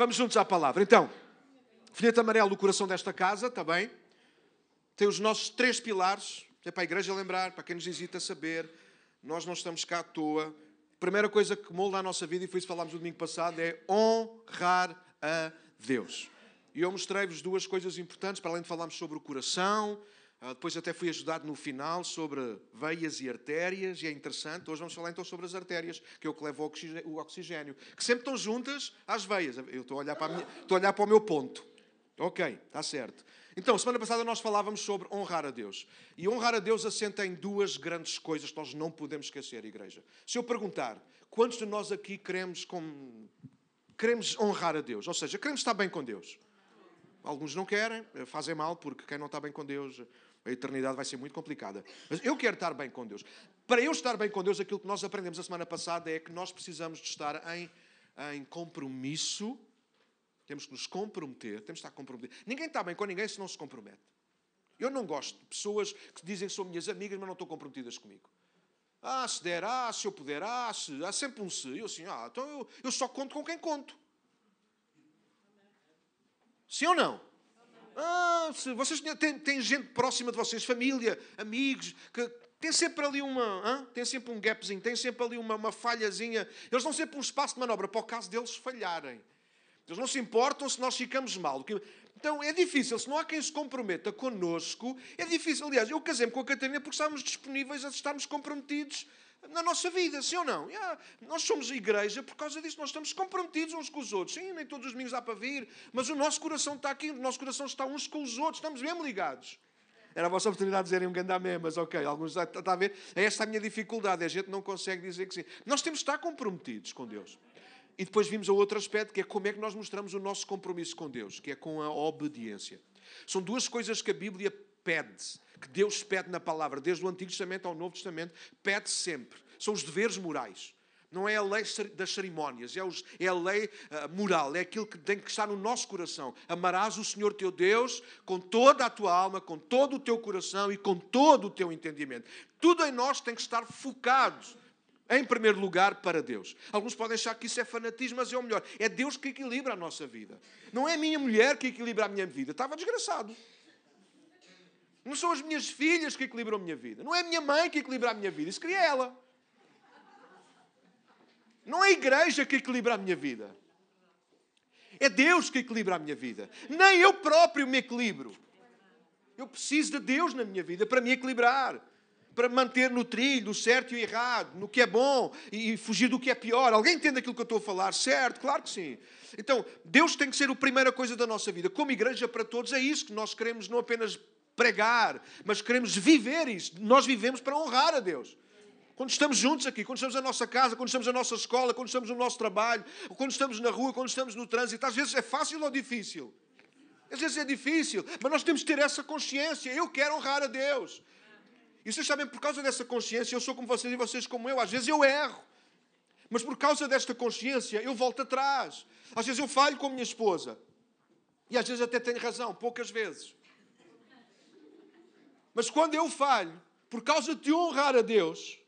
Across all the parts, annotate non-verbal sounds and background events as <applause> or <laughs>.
Vamos juntos à palavra. Então, folheto amarelo do coração desta casa, está bem? Tem os nossos três pilares. É para a igreja lembrar, para quem nos hesita saber. Nós não estamos cá à toa. Primeira coisa que molda a nossa vida, e foi isso que falámos no domingo passado, é honrar a Deus. E eu mostrei-vos duas coisas importantes, para além de falarmos sobre o coração, depois até fui ajudado no final sobre veias e artérias, e é interessante. Hoje vamos falar então sobre as artérias, que é o que leva o oxigênio, que sempre estão juntas às veias. Eu estou a olhar para, minha, estou a olhar para o meu ponto. Ok, está certo. Então, semana passada nós falávamos sobre honrar a Deus. E honrar a Deus assenta em duas grandes coisas que nós não podemos esquecer, igreja. Se eu perguntar, quantos de nós aqui queremos, com... queremos honrar a Deus? Ou seja, queremos estar bem com Deus? Alguns não querem, fazem mal, porque quem não está bem com Deus a eternidade vai ser muito complicada. Mas eu quero estar bem com Deus. Para eu estar bem com Deus, aquilo que nós aprendemos a semana passada é que nós precisamos de estar em, em compromisso. Temos que nos comprometer, temos que estar comprometidos. Ninguém está bem com ninguém se não se compromete. Eu não gosto de pessoas que dizem que são minhas amigas, mas não estão comprometidas comigo. Ah, se der, ah, se eu puder, ah, se. Há sempre um se. Eu assim, ah, então eu, eu só conto com quem conto. Sim ou não? Ah, se vocês têm, têm gente próxima de vocês, família, amigos, que tem sempre ali uma, tem sempre um gapzinho, tem sempre ali uma, uma falhazinha. Eles dão sempre um espaço de manobra para o caso deles falharem. Eles não se importam se nós ficamos mal. Então é difícil, se não há quem se comprometa connosco, é difícil. Aliás, eu casei-me com a Catarina porque estávamos disponíveis a estarmos comprometidos na nossa vida, sim ou não? Yeah, nós somos igreja por causa disso, nós estamos comprometidos uns com os outros. Sim, nem todos os domingos há para vir, mas o nosso coração está aqui, o nosso coração está uns com os outros, estamos mesmo ligados. Era a vossa oportunidade de dizerem um gandamé, mas ok, alguns está a ver. É esta a minha dificuldade, a gente não consegue dizer que sim. Nós temos de estar comprometidos com Deus. E depois vimos a outro aspecto, que é como é que nós mostramos o nosso compromisso com Deus, que é com a obediência. São duas coisas que a Bíblia pede que Deus pede na palavra, desde o Antigo Testamento ao Novo Testamento, pede sempre. São os deveres morais. Não é a lei das cerimónias, é, os, é a lei uh, moral, é aquilo que tem que estar no nosso coração. Amarás o Senhor teu Deus com toda a tua alma, com todo o teu coração e com todo o teu entendimento. Tudo em nós tem que estar focado, em primeiro lugar, para Deus. Alguns podem achar que isso é fanatismo, mas é o melhor. É Deus que equilibra a nossa vida. Não é a minha mulher que equilibra a minha vida. Estava desgraçado. Não são as minhas filhas que equilibram a minha vida. Não é a minha mãe que equilibra a minha vida. Isso queria ela. Não é a igreja que equilibra a minha vida. É Deus que equilibra a minha vida. Nem eu próprio me equilibro. Eu preciso de Deus na minha vida para me equilibrar. Para manter no trilho, certo e o errado, no que é bom e fugir do que é pior. Alguém entende aquilo que eu estou a falar? Certo? Claro que sim. Então, Deus tem que ser a primeira coisa da nossa vida. Como igreja para todos, é isso que nós queremos não apenas pregar, mas queremos viver isso. Nós vivemos para honrar a Deus. Quando estamos juntos aqui, quando estamos na nossa casa, quando estamos na nossa escola, quando estamos no nosso trabalho, quando estamos na rua, quando estamos no trânsito, às vezes é fácil ou difícil? Às vezes é difícil, mas nós temos que ter essa consciência. Eu quero honrar a Deus. E vocês sabem, por causa dessa consciência, eu sou como vocês e vocês como eu. Às vezes eu erro. Mas por causa desta consciência, eu volto atrás. Às vezes eu falho com a minha esposa. E às vezes até tenho razão, poucas vezes. Mas quando eu falho, por causa de honrar a Deus,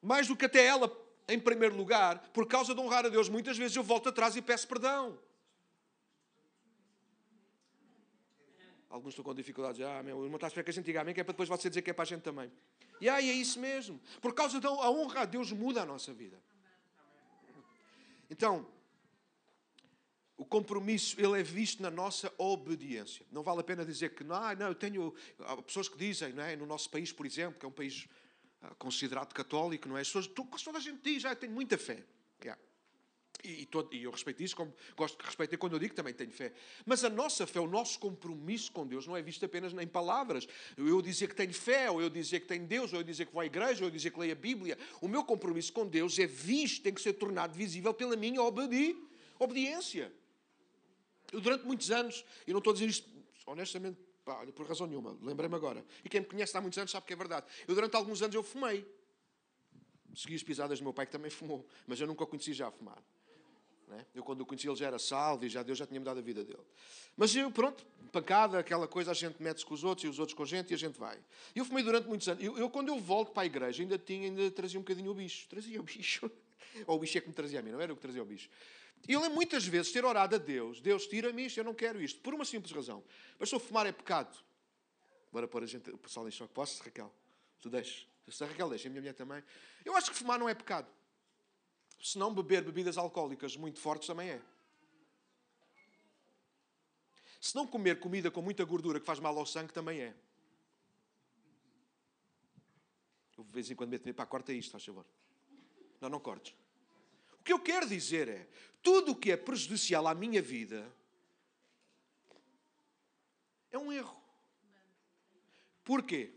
mais do que até ela em primeiro lugar, por causa de honrar a Deus, muitas vezes eu volto atrás e peço perdão. Alguns estão com dificuldades. Ah, meu irmão está a esperar que a gente diga amém, que é para depois você dizer que é para a gente também. E aí é isso mesmo. Por causa da honra a Deus muda a nossa vida. Então, o compromisso ele é visto na nossa obediência. Não vale a pena dizer que não, não, eu tenho há pessoas que dizem, não é? no nosso país, por exemplo, que é um país ah, considerado católico, não é? As pessoas, toda a gente diz, ah, eu tenho muita fé. Yeah. E, e, todo, e, eu respeito isso, como gosto de respeitar quando eu digo que também tenho fé. Mas a nossa fé, o nosso compromisso com Deus, não é visto apenas em palavras. Eu dizer que tenho fé, ou eu dizer que tenho Deus, ou eu dizer que vou à igreja, ou eu dizer que leio a Bíblia. O meu compromisso com Deus é visto, tem que ser tornado visível pela minha obedi obediência. Eu, durante muitos anos, e não estou a dizer isto honestamente, pá, por razão nenhuma, lembrei-me agora. E quem me conhece há muitos anos sabe que é verdade. Eu, durante alguns anos, eu fumei. Segui as pisadas do meu pai, que também fumou, mas eu nunca o conheci já a fumar. Né? Eu, quando o conheci, ele já era salvo e já Deus já tinha mudado a vida dele. Mas eu, pronto, pancada, aquela coisa, a gente mete-se com os outros e os outros com a gente e a gente vai. E eu fumei durante muitos anos. Eu, eu, quando eu volto para a igreja, ainda tinha, ainda trazia um bocadinho o bicho. Trazia o bicho. <laughs> Ou o bicho é que me trazia a mim, não era o que trazia o bicho. E eu lembro muitas vezes ter orado a Deus: Deus, tira-me isto, eu não quero isto, por uma simples razão. Eu fumar é pecado. Bora pôr a gente, o pessoal em choque. Posso, Raquel? Tu deixas. Se a Raquel deixa, a minha mulher também. Eu acho que fumar não é pecado. Se não beber bebidas alcoólicas muito fortes também é. Se não comer comida com muita gordura que faz mal ao sangue também é. Eu de vez em quando meto para corta isto, faz favor. Não, não cortes. O que eu quero dizer é, tudo o que é prejudicial à minha vida é um erro. Porquê?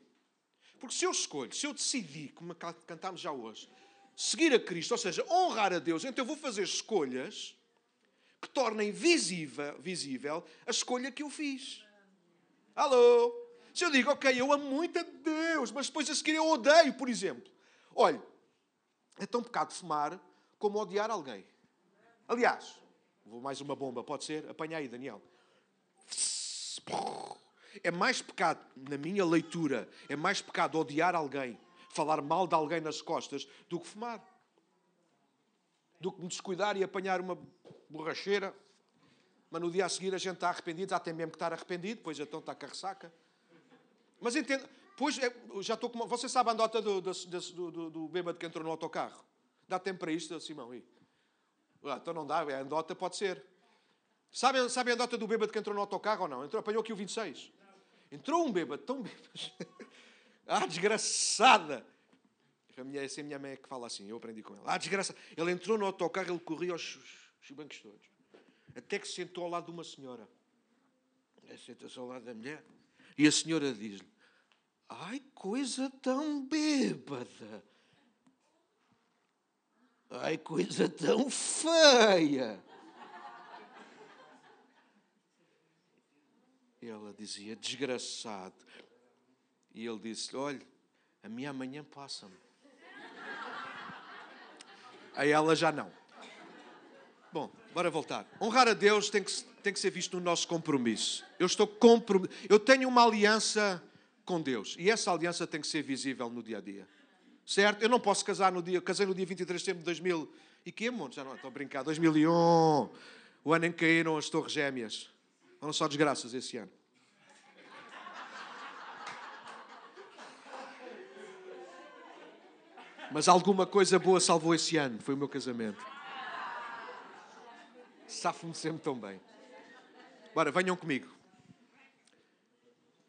Porque se eu escolho, se eu decidi, como cantámos já hoje, seguir a Cristo, ou seja, honrar a Deus, então eu vou fazer escolhas que tornem visível, visível a escolha que eu fiz. Alô? Se eu digo, ok, eu amo muito a Deus, mas depois a seguir eu odeio, por exemplo. Olha, é tão pecado fumar como odiar alguém. Aliás, vou mais uma bomba, pode ser? Apanha aí, Daniel. É mais pecado, na minha leitura, é mais pecado odiar alguém, falar mal de alguém nas costas, do que fumar. Do que me descuidar e apanhar uma borracheira, mas no dia a seguir a gente está arrependido, já tem mesmo que estar arrependido, pois então está com a ressaca. Mas entenda, pois é, já estou com. Você sabe a andota do, do, do, do, bêbado que entrou no autocarro? Dá tempo para isto, Simão? E, ah, então não dá, a andota pode ser. Sabe, sabe a andota do bêbado que entrou no autocarro ou não? Entrou, apanhou aqui o 26. Entrou um bêbado, tão bêbado. <laughs> ah, desgraçada! A minha, essa é a minha mãe que fala assim, eu aprendi com ela. Ah, desgraçada! Ele entrou no autocarro, ele corria aos, aos bancos todos. Até que se sentou ao lado de uma senhora. Senta-se ao lado da mulher. E a senhora diz-lhe: Ai, coisa tão bêbada! Ai, coisa tão feia! Ela dizia: Desgraçado. E ele disse: Olha, a minha amanhã passa-me. A ela já não. Bom, bora voltar. Honrar a Deus tem que, tem que ser visto no nosso compromisso. Eu estou comprometido. Eu tenho uma aliança com Deus. E essa aliança tem que ser visível no dia a dia. Certo? Eu não posso casar no dia. Casei no dia 23 de setembro de 2000. E que amor? Já não estou a brincar. 2001. O ano em que caíram as Torres Gêmeas. Foram só desgraças esse ano. Mas alguma coisa boa salvou esse ano. Foi o meu casamento safo-me sempre tão bem. Bora, venham comigo.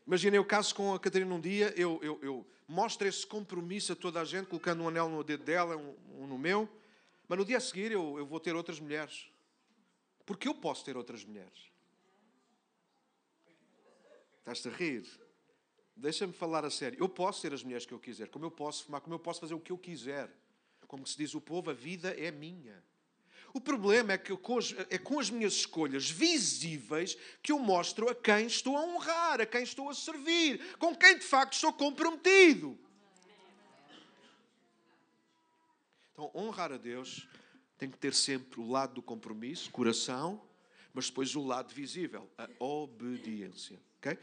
Imaginem o caso com a Catarina um dia, eu, eu, eu, mostro esse compromisso a toda a gente, colocando um anel no dedo dela, um, um no meu, mas no dia a seguir eu, eu vou ter outras mulheres. Porque eu posso ter outras mulheres. Estás-te a rir? Deixa-me falar a sério. Eu posso ter as mulheres que eu quiser, como eu posso fumar, como eu posso fazer o que eu quiser. Como se diz o povo, a vida é minha. O problema é que com as, é com as minhas escolhas visíveis que eu mostro a quem estou a honrar, a quem estou a servir, com quem de facto estou comprometido. Então, honrar a Deus tem que ter sempre o lado do compromisso, coração, mas depois o lado visível, a obediência. Okay?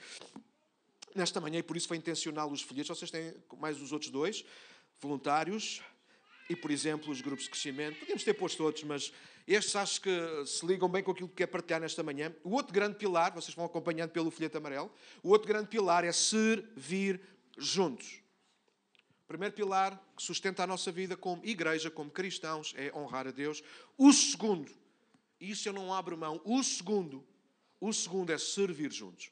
Nesta manhã, e por isso foi intencional os folhetos, vocês têm mais os outros dois, voluntários, e, por exemplo, os grupos de crescimento. Podíamos ter posto outros, mas estes acho que se ligam bem com aquilo que quer partilhar nesta manhã. O outro grande pilar, vocês vão acompanhando pelo folheto amarelo, o outro grande pilar é servir juntos. O primeiro pilar que sustenta a nossa vida como igreja, como cristãos, é honrar a Deus. O segundo, isso eu não abro mão, o segundo, o segundo é servir juntos.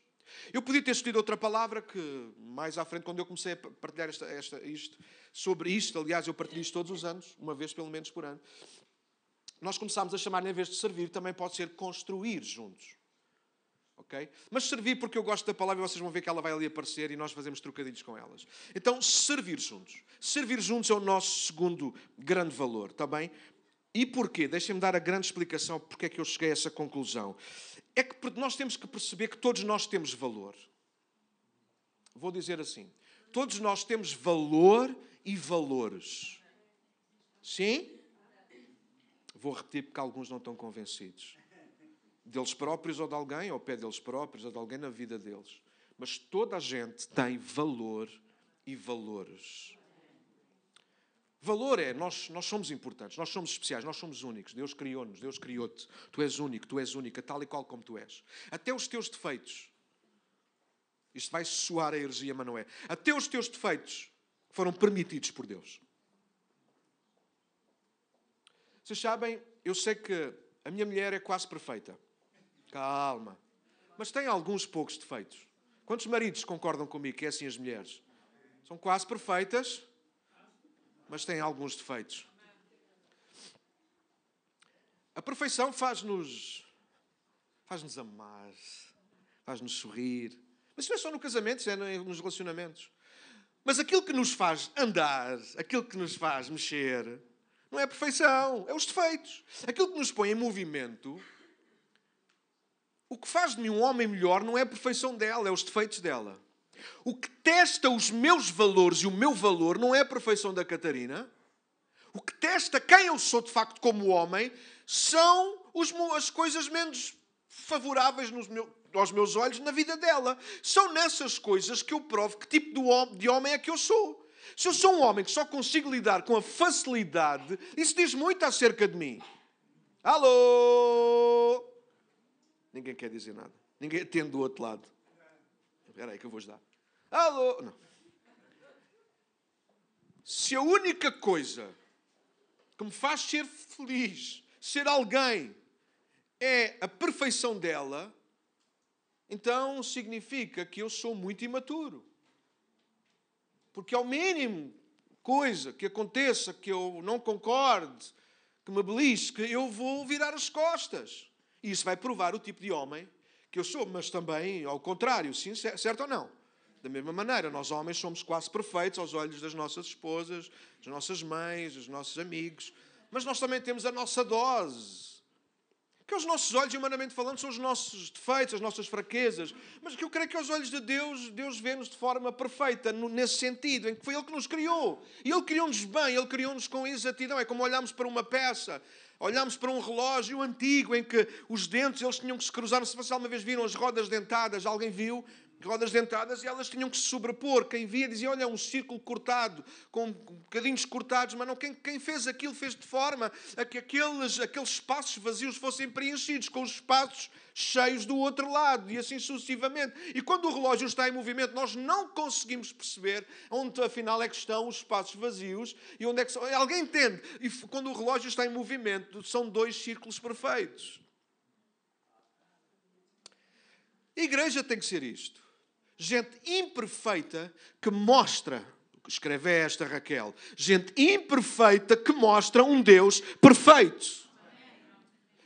Eu podia ter escolhido outra palavra que, mais à frente, quando eu comecei a partilhar esta, esta, isto, sobre isto, aliás, eu partilho isto todos os anos, uma vez pelo menos por ano, nós começámos a chamar, em vez de servir, também pode ser construir juntos. ok? Mas servir, porque eu gosto da palavra, vocês vão ver que ela vai ali aparecer e nós fazemos trocadilhos com elas. Então, servir juntos. Servir juntos é o nosso segundo grande valor, está bem? E porquê? Deixem-me dar a grande explicação porque é que eu cheguei a essa conclusão é que nós temos que perceber que todos nós temos valor. Vou dizer assim: todos nós temos valor e valores. Sim? Vou repetir porque alguns não estão convencidos. Deles próprios ou de alguém, ao pé deles próprios ou de alguém na vida deles. Mas toda a gente tem valor e valores. Valor é, nós, nós somos importantes, nós somos especiais, nós somos únicos. Deus criou-nos, Deus criou-te. Tu és único, tu és única, tal e qual como tu és. Até os teus defeitos. Isto vai soar a heresia, mas não é. Até os teus defeitos foram permitidos por Deus. Vocês sabem, eu sei que a minha mulher é quase perfeita. Calma. Mas tem alguns poucos defeitos. Quantos maridos concordam comigo que é assim as mulheres? São quase perfeitas, mas têm alguns defeitos. A perfeição faz-nos faz-nos amar, faz-nos sorrir. Mas isso não é só no casamento, isso é nos relacionamentos. Mas aquilo que nos faz andar, aquilo que nos faz mexer, não é a perfeição, é os defeitos. Aquilo que nos põe em movimento, o que faz de mim um homem melhor não é a perfeição dela, é os defeitos dela. O que testa os meus valores e o meu valor não é a perfeição da Catarina. O que testa quem eu sou de facto como homem são os, as coisas menos favoráveis meu, aos meus olhos na vida dela. São nessas coisas que eu provo que tipo de homem é que eu sou. Se eu sou um homem que só consigo lidar com a facilidade, isso diz muito acerca de mim. Alô? Ninguém quer dizer nada. Ninguém atende do outro lado. Espera aí que eu vou ajudar. Alô? Não. Se a única coisa que me faz ser feliz, ser alguém, é a perfeição dela, então significa que eu sou muito imaturo. Porque ao mínimo coisa que aconteça que eu não concorde, que me belisque, eu vou virar as costas. E isso vai provar o tipo de homem que eu sou, mas também ao contrário, sim, certo ou não? Da mesma maneira, nós homens somos quase perfeitos aos olhos das nossas esposas, das nossas mães, dos nossos amigos, mas nós também temos a nossa dose que aos nossos olhos, humanamente falando, são os nossos defeitos, as nossas fraquezas, mas que eu creio que aos olhos de Deus, Deus vê-nos de forma perfeita, nesse sentido, em que foi Ele que nos criou. E Ele criou-nos bem, Ele criou-nos com exatidão. É como olharmos para uma peça, olharmos para um relógio antigo, em que os dentes, eles tinham que se cruzar. Não sei se vocês alguma vez viram as rodas dentadas, alguém viu? Rodas dentadas e elas tinham que se sobrepor. Quem via dizia: Olha, um círculo cortado, com bocadinhos cortados, mas não, quem, quem fez aquilo fez de forma a que aqueles, aqueles espaços vazios fossem preenchidos com os espaços cheios do outro lado e assim sucessivamente. E quando o relógio está em movimento, nós não conseguimos perceber onde afinal é que estão os espaços vazios e onde é que. Alguém entende? E quando o relógio está em movimento, são dois círculos perfeitos. A igreja tem que ser isto gente imperfeita que mostra, escreve esta Raquel, gente imperfeita que mostra um Deus perfeito.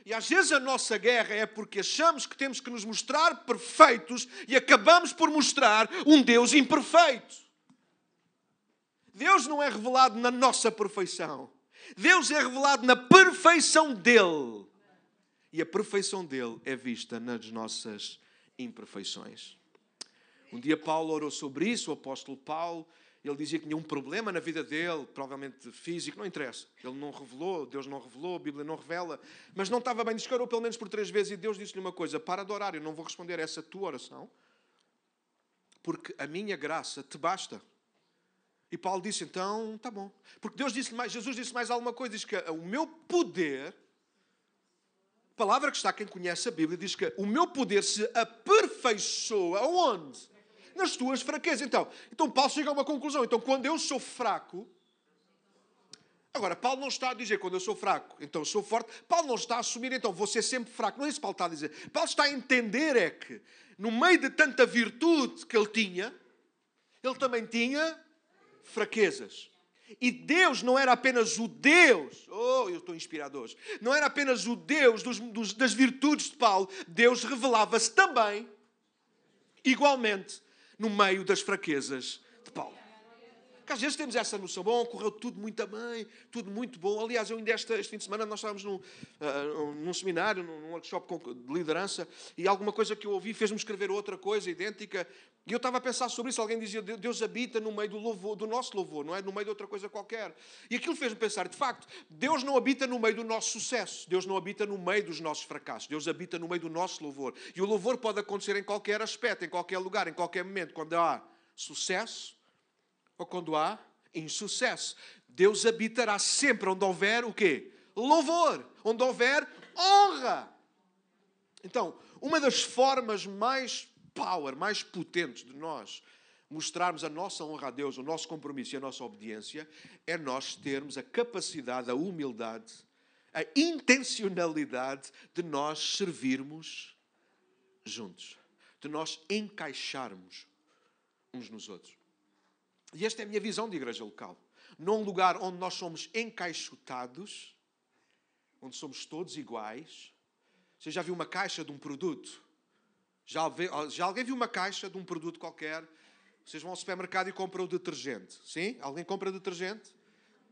E às vezes a nossa guerra é porque achamos que temos que nos mostrar perfeitos e acabamos por mostrar um Deus imperfeito. Deus não é revelado na nossa perfeição. Deus é revelado na perfeição dele. E a perfeição dele é vista nas nossas imperfeições. Um dia Paulo orou sobre isso, o apóstolo Paulo, ele dizia que tinha um problema na vida dele, provavelmente físico, não interessa. Ele não revelou, Deus não revelou, a Bíblia não revela, mas não estava bem. Diz orou pelo menos por três vezes e Deus disse-lhe uma coisa: para de orar, eu não vou responder a essa tua oração, porque a minha graça te basta. E Paulo disse: então, tá bom. Porque Deus disse mais, Jesus disse mais alguma coisa, diz que o meu poder palavra que está quem conhece a Bíblia diz que o meu poder se aperfeiçoa aonde? Nas tuas fraquezas. Então, então Paulo chega a uma conclusão. Então, quando eu sou fraco, Agora, Paulo não está a dizer quando eu sou fraco, então eu sou forte. Paulo não está a assumir, então vou ser sempre fraco. Não é isso que Paulo está a dizer. Paulo está a entender é que, no meio de tanta virtude que ele tinha, ele também tinha fraquezas. E Deus não era apenas o Deus, oh, eu estou inspirado hoje, não era apenas o Deus dos, dos, das virtudes de Paulo, Deus revelava-se também, igualmente, no meio das fraquezas de Paulo. Porque às vezes temos essa noção, bom, correu tudo muito bem, tudo muito bom. Aliás, eu ainda este, este fim de semana nós estávamos num, uh, num seminário, num workshop de liderança, e alguma coisa que eu ouvi fez-me escrever outra coisa idêntica. E eu estava a pensar sobre isso. Alguém dizia, Deus habita no meio do louvor, do nosso louvor, não é? No meio de outra coisa qualquer. E aquilo fez-me pensar, de facto, Deus não habita no meio do nosso sucesso. Deus não habita no meio dos nossos fracassos. Deus habita no meio do nosso louvor. E o louvor pode acontecer em qualquer aspecto, em qualquer lugar, em qualquer momento. Quando há sucesso ou quando há insucesso. Deus habitará sempre onde houver o quê? Louvor, onde houver honra. Então, uma das formas mais power, mais potentes de nós mostrarmos a nossa honra a Deus, o nosso compromisso e a nossa obediência, é nós termos a capacidade, a humildade, a intencionalidade de nós servirmos juntos, de nós encaixarmos uns nos outros. E esta é a minha visão de igreja local. Num lugar onde nós somos encaixotados, onde somos todos iguais. Você já viu uma caixa de um produto? Já, já alguém viu uma caixa de um produto qualquer? Vocês vão ao supermercado e compram o detergente. Sim? Alguém compra detergente?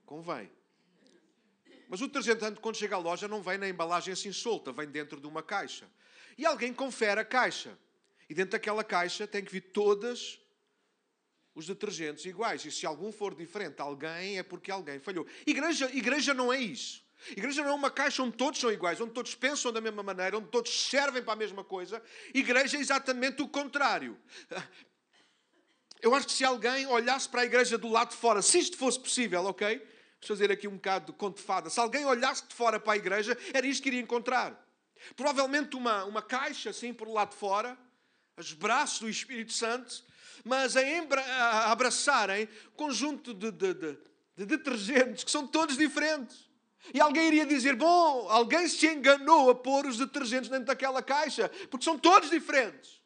Convém. Mas o detergente, quando chega à loja, não vem na embalagem assim solta, vem dentro de uma caixa. E alguém confere a caixa. E dentro daquela caixa tem que vir todas os detergentes iguais. E se algum for diferente alguém, é porque alguém falhou. Igreja, igreja não é isso. Igreja não é uma caixa onde todos são iguais, onde todos pensam da mesma maneira, onde todos servem para a mesma coisa. Igreja é exatamente o contrário. Eu acho que se alguém olhasse para a igreja do lado de fora, se isto fosse possível, ok? Vamos fazer aqui um bocado de conto de fada. Se alguém olhasse de fora para a igreja, era isto que iria encontrar. Provavelmente uma, uma caixa assim por lado de fora, os braços do Espírito Santo, mas a, a abraçarem conjunto de, de, de, de detergentes que são todos diferentes. E alguém iria dizer: Bom, alguém se enganou a pôr os detergentes dentro daquela caixa, porque são todos diferentes.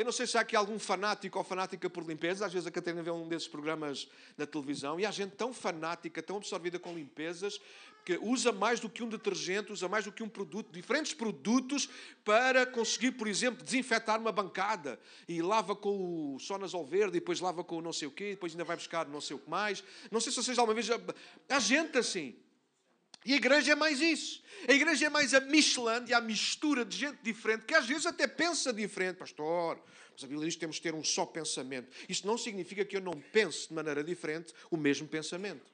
Eu não sei se há aqui algum fanático ou fanática por limpeza. Às vezes a Catarina vê um desses programas na televisão e há gente tão fanática, tão absorvida com limpezas, que usa mais do que um detergente, usa mais do que um produto, diferentes produtos para conseguir, por exemplo, desinfetar uma bancada. E lava com o Sonazol verde, e depois lava com o não sei o quê, depois ainda vai buscar não sei o que mais. Não sei se vocês alguma vez... Há gente assim. E a igreja é mais isso. A igreja é mais a Michelin, a mistura de gente diferente, que às vezes até pensa diferente. Pastor, mas a Bíblia diz que temos de ter um só pensamento. Isto não significa que eu não pense de maneira diferente o mesmo pensamento.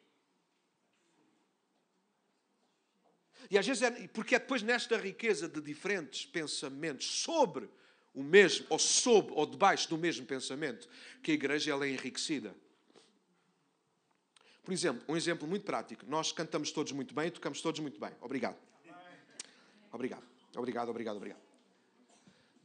E às vezes é, porque é depois nesta riqueza de diferentes pensamentos sobre o mesmo, ou sob, ou debaixo do mesmo pensamento, que a igreja ela é enriquecida. Por exemplo, um exemplo muito prático. Nós cantamos todos muito bem e tocamos todos muito bem. Obrigado. Obrigado. Obrigado, obrigado, obrigado.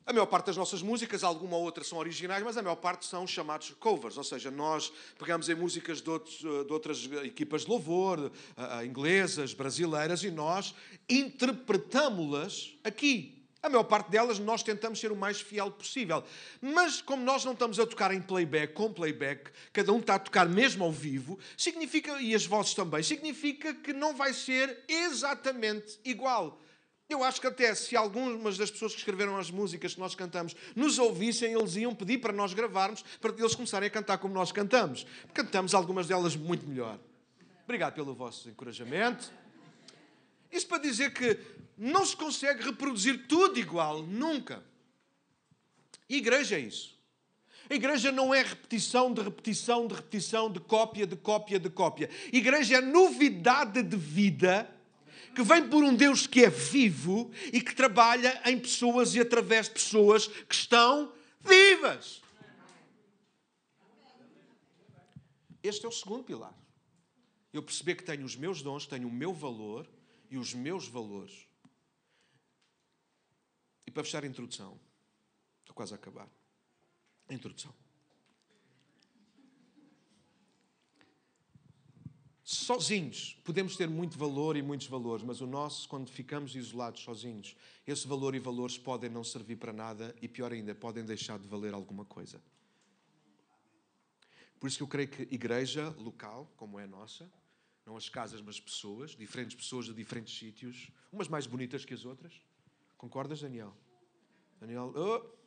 A maior parte das nossas músicas, alguma ou outra são originais, mas a maior parte são chamados covers, ou seja, nós pegamos em músicas de, outros, de outras equipas de louvor, uh, inglesas, brasileiras, e nós interpretamos-las aqui. A maior parte delas nós tentamos ser o mais fiel possível. Mas como nós não estamos a tocar em playback, com playback, cada um está a tocar mesmo ao vivo, significa, e as vozes também, significa que não vai ser exatamente igual. Eu acho que até se algumas das pessoas que escreveram as músicas que nós cantamos nos ouvissem, eles iam pedir para nós gravarmos, para eles começarem a cantar como nós cantamos. Cantamos algumas delas muito melhor. Obrigado pelo vosso encorajamento. Isso para dizer que não se consegue reproduzir tudo igual, nunca. Igreja é isso. A igreja não é repetição de repetição de repetição, de cópia de cópia de cópia. A igreja é novidade de vida que vem por um Deus que é vivo e que trabalha em pessoas e através de pessoas que estão vivas. Este é o segundo pilar. Eu perceber que tenho os meus dons, tenho o meu valor e os meus valores. E para fechar a introdução, estou quase a acabar. A introdução. sozinhos podemos ter muito valor e muitos valores, mas o nosso, quando ficamos isolados, sozinhos, esse valor e valores podem não servir para nada e, pior ainda, podem deixar de valer alguma coisa. Por isso que eu creio que igreja local, como é a nossa, não as casas, mas pessoas, diferentes pessoas de diferentes sítios, umas mais bonitas que as outras. Concordas, Daniel? Daniel, oh.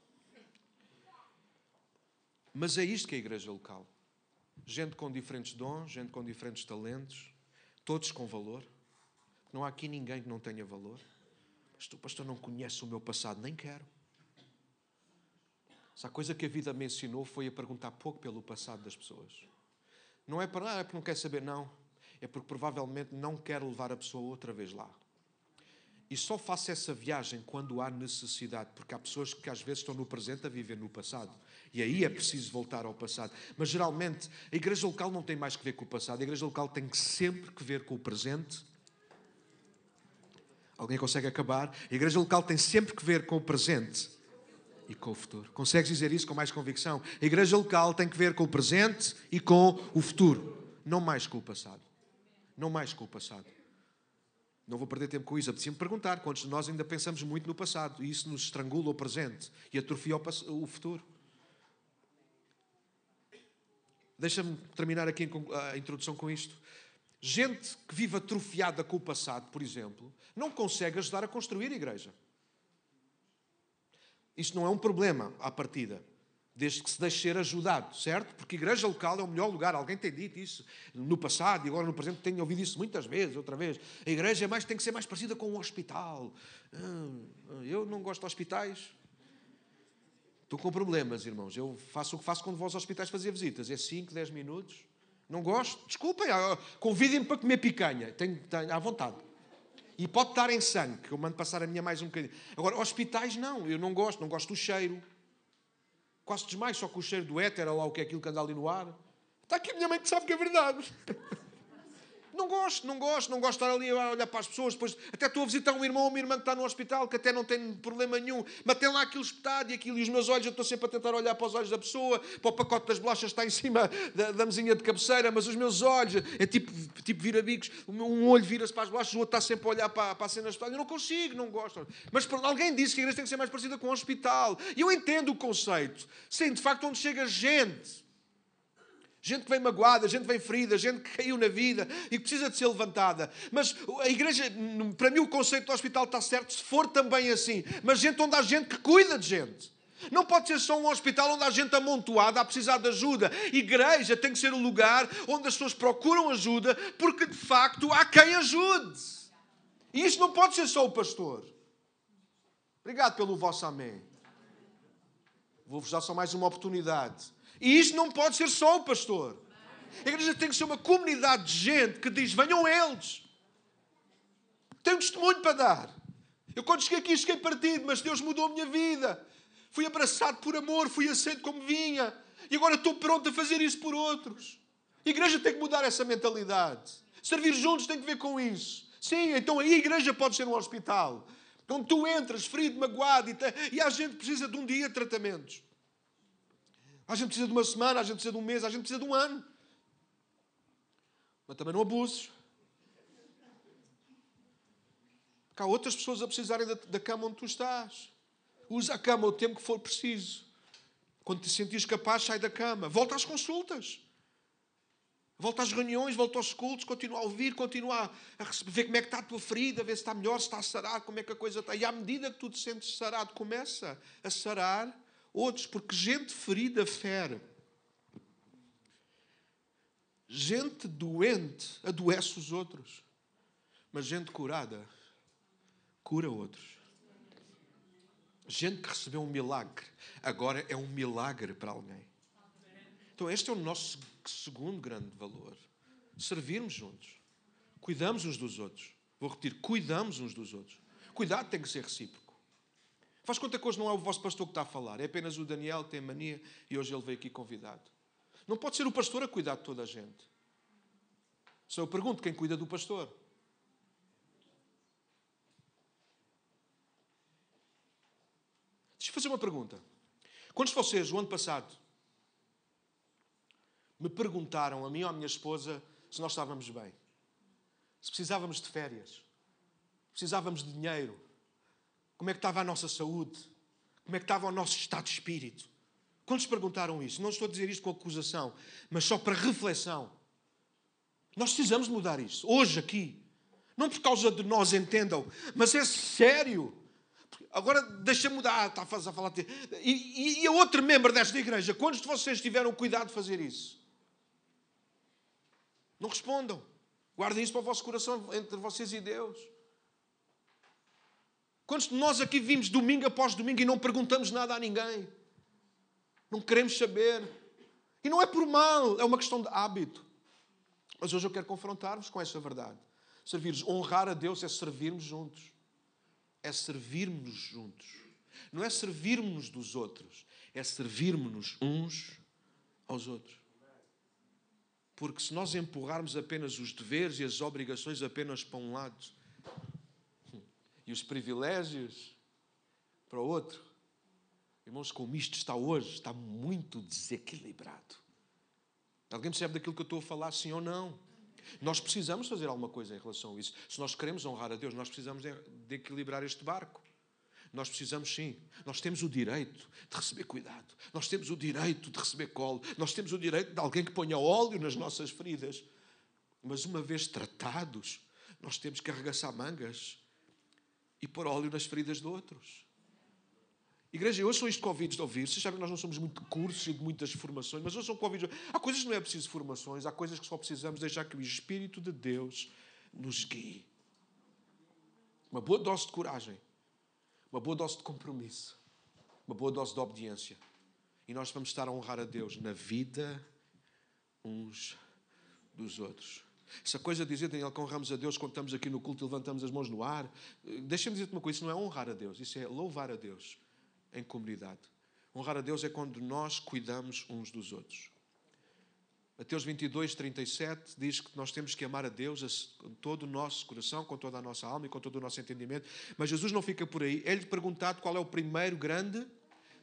Mas é isto que é a igreja local gente com diferentes dons, gente com diferentes talentos, todos com valor. Não há aqui ninguém que não tenha valor. Pastor, pastor não conhece o meu passado, nem quero. Se a coisa que a vida me ensinou foi a perguntar pouco pelo passado das pessoas. Não é para, ah, é porque não quer saber, não. É porque provavelmente não quer levar a pessoa outra vez lá. E só faço essa viagem quando há necessidade, porque há pessoas que às vezes estão no presente a viver no passado. E aí é preciso voltar ao passado. Mas geralmente a igreja local não tem mais que ver com o passado, a igreja local tem sempre que ver com o presente. Alguém consegue acabar? A igreja local tem sempre que ver com o presente e com o futuro. Consegues dizer isso com mais convicção? A igreja local tem que ver com o presente e com o futuro, não mais com o passado. Não mais com o passado. Não vou perder tempo com isso. Apetecia-me perguntar quantos de nós ainda pensamos muito no passado e isso nos estrangula o presente e atrofia o futuro. Deixa-me terminar aqui a introdução com isto. Gente que vive atrofiada com o passado, por exemplo, não consegue ajudar a construir a igreja. Isto não é um problema à partida desde que se deixe ser ajudado, certo? Porque igreja local é o melhor lugar. Alguém tem dito isso no passado e agora no presente tenho ouvido isso muitas vezes, outra vez. A igreja é mais, tem que ser mais parecida com um hospital. Ah, eu não gosto de hospitais. Estou com problemas, irmãos. Eu faço o que faço quando vou aos hospitais fazer visitas. É 5, 10 minutos. Não gosto? Desculpem. Ah, convidem-me para comer picanha. Tenho, tenho à vontade. E pode estar em sangue, que eu mando passar a minha mais um bocadinho. Agora, hospitais não. Eu não gosto. Não gosto do cheiro. Quase desmaio só com o cheiro do éter, lá o que é aquilo que anda ali no ar. Está aqui a minha mãe que sabe que é verdade. Não gosto, não gosto, não gosto de estar ali a olhar para as pessoas. Depois até estou a visitar um irmão ou uma irmã que está no hospital, que até não tem problema nenhum, mas tem lá aquilo espetado e aquilo, e os meus olhos, eu estou sempre a tentar olhar para os olhos da pessoa, para o pacote das bolachas está em cima da, da mesinha de cabeceira, mas os meus olhos, é tipo, tipo vira-bicos, um olho vira-se para as bolachas, o outro está sempre a olhar para, para a cena hospital. Eu não consigo, não gosto. Mas alguém disse que a igreja tem que ser mais parecida com um hospital. E eu entendo o conceito. Sim, de facto, onde chega gente gente que vem magoada, gente que vem ferida, gente que caiu na vida e precisa de ser levantada. Mas a igreja, para mim, o conceito do hospital está certo se for também assim. Mas gente onde há gente que cuida de gente. Não pode ser só um hospital onde há gente amontoada a precisar de ajuda. Igreja tem que ser o lugar onde as pessoas procuram ajuda, porque de facto há quem ajude. E isto não pode ser só o pastor. Obrigado pelo vosso amém. Vou-vos dar só mais uma oportunidade. E isto não pode ser só o pastor. A igreja tem que ser uma comunidade de gente que diz: venham eles. Tenho testemunho para dar. Eu, quando cheguei aqui, cheguei partido, mas Deus mudou a minha vida. Fui abraçado por amor, fui aceito como vinha. E agora estou pronto a fazer isso por outros. A igreja tem que mudar essa mentalidade. Servir juntos tem que ver com isso. Sim, então a igreja pode ser um hospital. Onde tu entras ferido, magoado e, te... e a gente precisa de um dia de tratamentos. A gente precisa de uma semana, a gente precisa de um mês, a gente precisa de um ano. Mas também não abuses. Porque há outras pessoas a precisarem da, da cama onde tu estás. Usa a cama o tempo que for preciso. Quando te sentires capaz, sai da cama. Volta às consultas. Volta às reuniões, volta aos cultos, continua a ouvir, continua a ver como é que está a tua ferida, ver se está melhor, se está a sarar, como é que a coisa está. E à medida que tu te sentes sarado, começa a sarar outros, porque gente ferida fere. Gente doente adoece os outros, mas gente curada cura outros. Gente que recebeu um milagre, agora é um milagre para alguém. Então, este é o nosso segundo grande valor: servirmos juntos, cuidamos uns dos outros. Vou repetir: cuidamos uns dos outros. Cuidado tem que ser recíproco. Faz conta que hoje não é o vosso pastor que está a falar, é apenas o Daniel tem mania e hoje ele veio aqui convidado. Não pode ser o pastor a cuidar de toda a gente. Só eu pergunto quem cuida do pastor. Deixa eu fazer uma pergunta. Quantos de vocês, o ano passado, me perguntaram, a mim ou à minha esposa, se nós estávamos bem? Se precisávamos de férias? Precisávamos de dinheiro? Como é que estava a nossa saúde? Como é que estava o nosso estado de espírito? Quantos perguntaram isso? Não estou a dizer isto com acusação, mas só para reflexão. Nós precisamos mudar isso. Hoje, aqui. Não por causa de nós, entendam, mas é sério. Agora, deixa-me mudar. Está a falar. De... E, e a outro membro desta igreja, quantos de vocês tiveram cuidado de fazer isso? Não respondam. Guardem isso para o vosso coração entre vocês e Deus. Quantos de nós aqui vimos domingo após domingo e não perguntamos nada a ninguém? Não queremos saber. E não é por mal, é uma questão de hábito. Mas hoje eu quero confrontar-vos com essa verdade. Servir, honrar a Deus é servirmos juntos. é servirmos juntos. Não é servirmos dos outros, é servirmos uns aos outros. Porque se nós empurrarmos apenas os deveres e as obrigações apenas para um lado e os privilégios para o outro, irmãos, como isto está hoje, está muito desequilibrado. Alguém percebe daquilo que eu estou a falar, sim ou não? Nós precisamos fazer alguma coisa em relação a isso. Se nós queremos honrar a Deus, nós precisamos de, de equilibrar este barco. Nós precisamos sim. Nós temos o direito de receber cuidado. Nós temos o direito de receber colo. Nós temos o direito de alguém que ponha óleo nas nossas feridas. Mas uma vez tratados, nós temos que arregaçar mangas e pôr óleo nas feridas de outros. Igreja, eu sou isto convidos de ouvir. Vocês sabem que nós não somos muito de cursos e de muitas formações, mas eu sou convidos. Há coisas que não é preciso formações, há coisas que só precisamos deixar que o Espírito de Deus nos guie. Uma boa dose de coragem uma boa dose de compromisso, uma boa dose de obediência. E nós vamos estar a honrar a Deus na vida uns dos outros. Essa coisa de dizer, Daniel, que honramos a Deus quando estamos aqui no culto e levantamos as mãos no ar, deixa-me dizer-te uma coisa: isso não é honrar a Deus, isso é louvar a Deus em comunidade. Honrar a Deus é quando nós cuidamos uns dos outros. Mateus 22, 37 diz que nós temos que amar a Deus com todo o nosso coração, com toda a nossa alma e com todo o nosso entendimento. Mas Jesus não fica por aí. É-lhe perguntado qual é o primeiro grande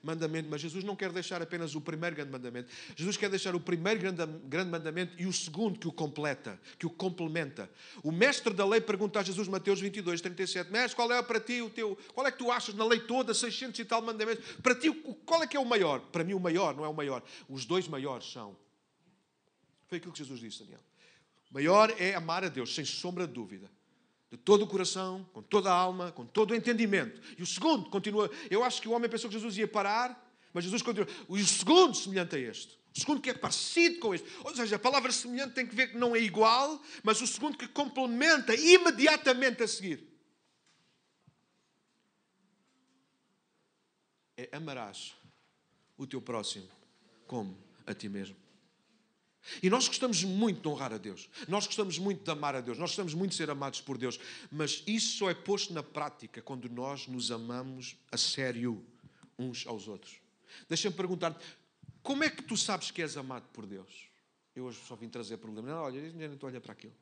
mandamento, mas Jesus não quer deixar apenas o primeiro grande mandamento. Jesus quer deixar o primeiro grande, grande mandamento e o segundo que o completa, que o complementa. O mestre da lei pergunta a Jesus, Mateus 22, 37, Mestre, qual é para ti o teu, qual é que tu achas na lei toda, 600 e tal mandamentos? Para ti, qual é que é o maior? Para mim o maior, não é o maior. Os dois maiores são foi aquilo que Jesus disse, Daniel. Maior é amar a Deus, sem sombra de dúvida. De todo o coração, com toda a alma, com todo o entendimento. E o segundo continua. Eu acho que o homem pensou que Jesus ia parar, mas Jesus continua. E o segundo semelhante a este. O segundo que é parecido com este. Ou seja, a palavra semelhante tem que ver que não é igual, mas o segundo que complementa imediatamente a seguir. É amarás o teu próximo como a ti mesmo. E nós gostamos muito de honrar a Deus, nós gostamos muito de amar a Deus, nós gostamos muito de ser amados por Deus, mas isso só é posto na prática quando nós nos amamos a sério uns aos outros. Deixa-me perguntar-te, como é que tu sabes que és amado por Deus? Eu hoje só vim trazer problema. Não, olha, nem estou a para aquilo.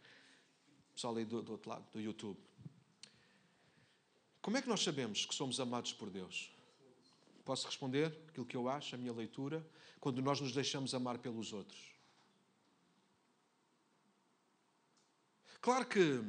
Pessoal aí do, do outro lado, do YouTube. Como é que nós sabemos que somos amados por Deus? Posso responder aquilo que eu acho, a minha leitura, quando nós nos deixamos amar pelos outros. Claro que,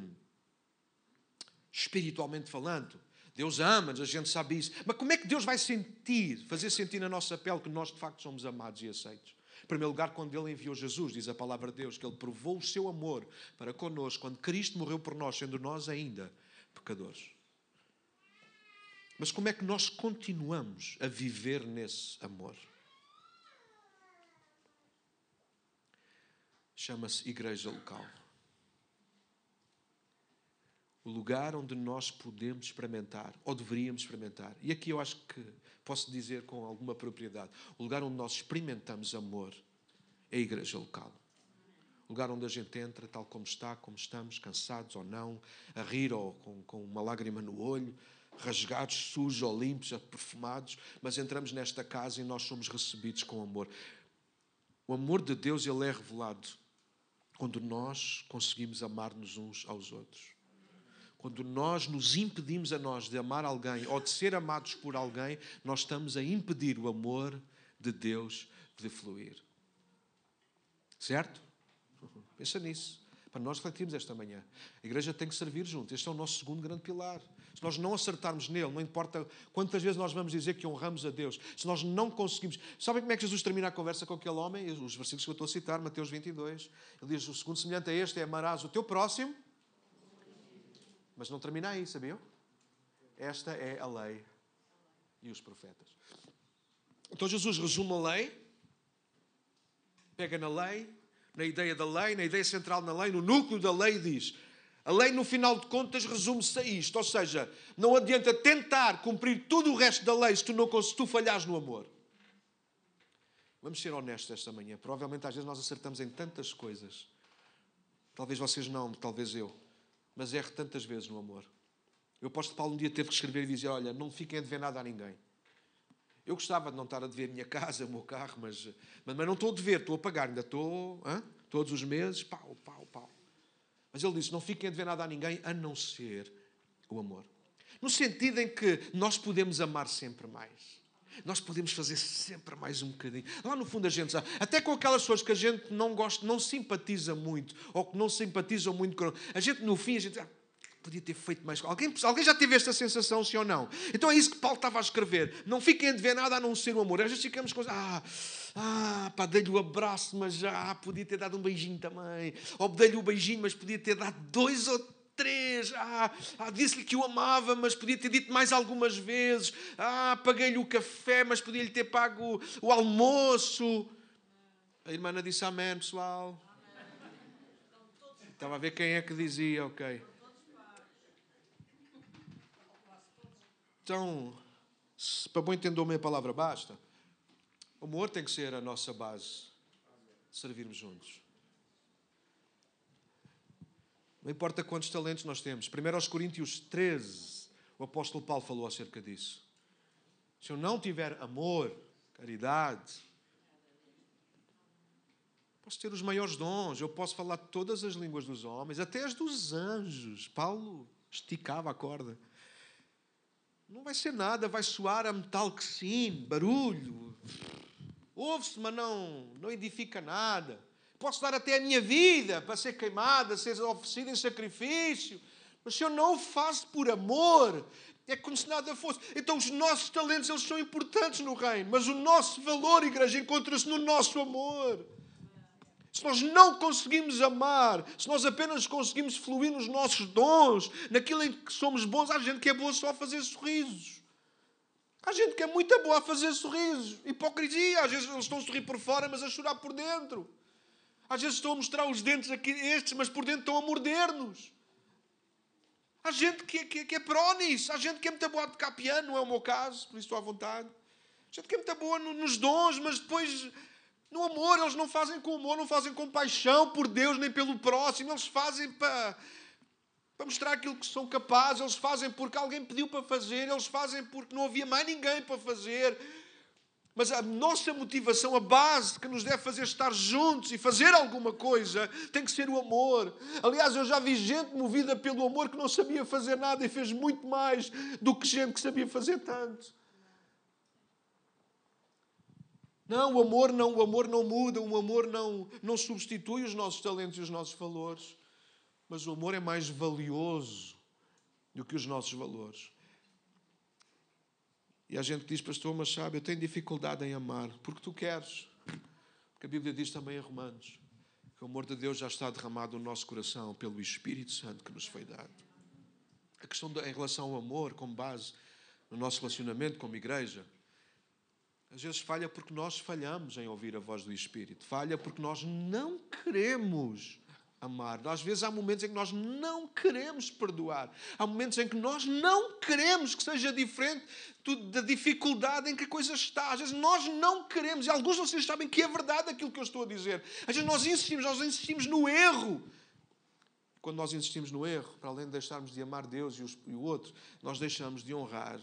espiritualmente falando, Deus ama-nos, a gente sabe isso. Mas como é que Deus vai sentir, fazer sentir na nossa pele que nós de facto somos amados e aceitos? Em primeiro lugar, quando Ele enviou Jesus, diz a palavra de Deus, que Ele provou o seu amor para connosco, quando Cristo morreu por nós, sendo nós ainda pecadores. Mas como é que nós continuamos a viver nesse amor? Chama-se Igreja Local lugar onde nós podemos experimentar, ou deveríamos experimentar. E aqui eu acho que posso dizer com alguma propriedade: o lugar onde nós experimentamos amor é a igreja local. O lugar onde a gente entra, tal como está, como estamos, cansados ou não, a rir ou com, com uma lágrima no olho, rasgados, sujos ou limpos, perfumados, mas entramos nesta casa e nós somos recebidos com amor. O amor de Deus ele é revelado quando nós conseguimos amar-nos uns aos outros. Quando nós nos impedimos a nós de amar alguém ou de ser amados por alguém, nós estamos a impedir o amor de Deus de fluir. Certo? Pensa nisso. Para nós refletirmos esta manhã. A igreja tem que servir junto. Este é o nosso segundo grande pilar. Se nós não acertarmos nele, não importa quantas vezes nós vamos dizer que honramos a Deus, se nós não conseguimos. Sabem como é que Jesus termina a conversa com aquele homem? Os versículos que eu estou a citar, Mateus 22. Ele diz: O segundo semelhante a este é amarás o teu próximo mas não termina aí, sabiam? Esta é a lei e os profetas. Então Jesus resume a lei, pega na lei, na ideia da lei, na ideia central na lei, no núcleo da lei, diz: a lei, no final de contas, resume-se a isto. Ou seja, não adianta tentar cumprir todo o resto da lei se tu, não, se tu falhares no amor. Vamos ser honestos esta manhã. Provavelmente às vezes nós acertamos em tantas coisas. Talvez vocês não, talvez eu mas erro tantas vezes no amor. O apóstolo Paulo um dia teve que escrever e dizer: Olha, não fiquem a dever nada a ninguém. Eu gostava de não estar a dever a minha casa, <laughs> o meu carro, mas, mas, mas não estou a dever, estou a pagar, ainda estou, hein? todos os meses, pau, pau, pau. Mas ele disse: Não fiquem a dever nada a ninguém a não ser o amor. No sentido em que nós podemos amar sempre mais. Nós podemos fazer sempre mais um bocadinho. Lá no fundo a gente sabe, até com aquelas pessoas que a gente não gosta, não simpatiza muito, ou que não simpatizam muito com. A gente, no fim, a gente. Ah, podia ter feito mais. Alguém, alguém já teve esta sensação, sim ou não? Então é isso que Paulo estava a escrever. Não fiquem a dever nada a não ser o amor. Às vezes ficamos com. Ah, ah pá, dei-lhe o abraço, mas já podia ter dado um beijinho também. Ou dei-lhe o beijinho, mas podia ter dado dois ou três. Ah, ah disse-lhe que o amava, mas podia ter dito mais algumas vezes. Ah, paguei-lhe o café, mas podia-lhe ter pago o, almoço. A irmã disse amém, pessoal. Estava a ver quem é que dizia, ok. Então, para bom entender a minha palavra basta, o amor tem que ser a nossa base servirmos juntos. Não importa quantos talentos nós temos. Primeiro aos Coríntios 13, o apóstolo Paulo falou acerca disso. Se eu não tiver amor, caridade, posso ter os maiores dons, eu posso falar todas as línguas dos homens, até as dos anjos. Paulo esticava a corda. Não vai ser nada, vai soar a metal que sim, barulho. Ouve-se, mas não, não edifica nada. Posso dar até a minha vida para ser queimada, ser oferecida em sacrifício. Mas se eu não o faço por amor, é como se nada fosse. Então os nossos talentos eles são importantes no reino, mas o nosso valor, igreja, encontra-se no nosso amor. Se nós não conseguimos amar, se nós apenas conseguimos fluir nos nossos dons, naquilo em que somos bons, há gente que é boa só a fazer sorrisos. Há gente que é muito boa a fazer sorrisos. Hipocrisia. Às vezes eles estão a sorrir por fora, mas a chorar por dentro. Às vezes estão a mostrar os dentes aqui, estes, mas por dentro estão a morder-nos. Há gente que, que, que é pró nisso. Há gente que é muito boa a tocar piano, não é o meu caso, por isso estou à vontade. Há gente que é muito boa nos dons, mas depois no amor, eles não fazem com amor, não fazem com paixão por Deus nem pelo próximo, eles fazem para, para mostrar aquilo que são capazes, eles fazem porque alguém pediu para fazer, eles fazem porque não havia mais ninguém para fazer. Mas a nossa motivação, a base que nos deve fazer estar juntos e fazer alguma coisa, tem que ser o amor. Aliás, eu já vi gente movida pelo amor que não sabia fazer nada e fez muito mais do que gente que sabia fazer tanto. Não, o amor não, o amor não muda, o amor não, não substitui os nossos talentos e os nossos valores. Mas o amor é mais valioso do que os nossos valores. E a gente diz, pastor, mas sabe, eu tenho dificuldade em amar, porque tu queres. Porque a Bíblia diz também em Romanos que o amor de Deus já está derramado no nosso coração pelo Espírito Santo que nos foi dado. A questão de, em relação ao amor, como base no nosso relacionamento como igreja, às vezes falha porque nós falhamos em ouvir a voz do Espírito. Falha porque nós não queremos amar. Às vezes há momentos em que nós não queremos perdoar. Há momentos em que nós não queremos que seja diferente da dificuldade em que a coisa está. Às vezes nós não queremos. E alguns de vocês sabem que é verdade aquilo que eu estou a dizer. Às vezes nós insistimos, nós insistimos no erro. Quando nós insistimos no erro, para além de deixarmos de amar Deus e o outro, nós deixamos de honrar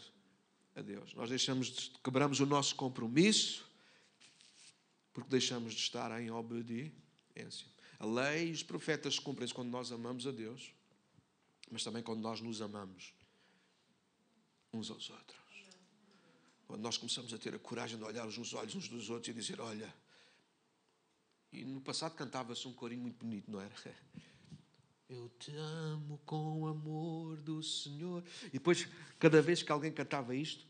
a Deus. Nós deixamos, quebramos o nosso compromisso porque deixamos de estar em obediência. A lei e os profetas cumprem-se quando nós amamos a Deus, mas também quando nós nos amamos uns aos outros. Quando nós começamos a ter a coragem de olhar nos olhos uns dos outros e dizer: Olha. E no passado cantava-se um corinho muito bonito, não era? <laughs> Eu te amo com o amor do Senhor. E depois, cada vez que alguém cantava isto,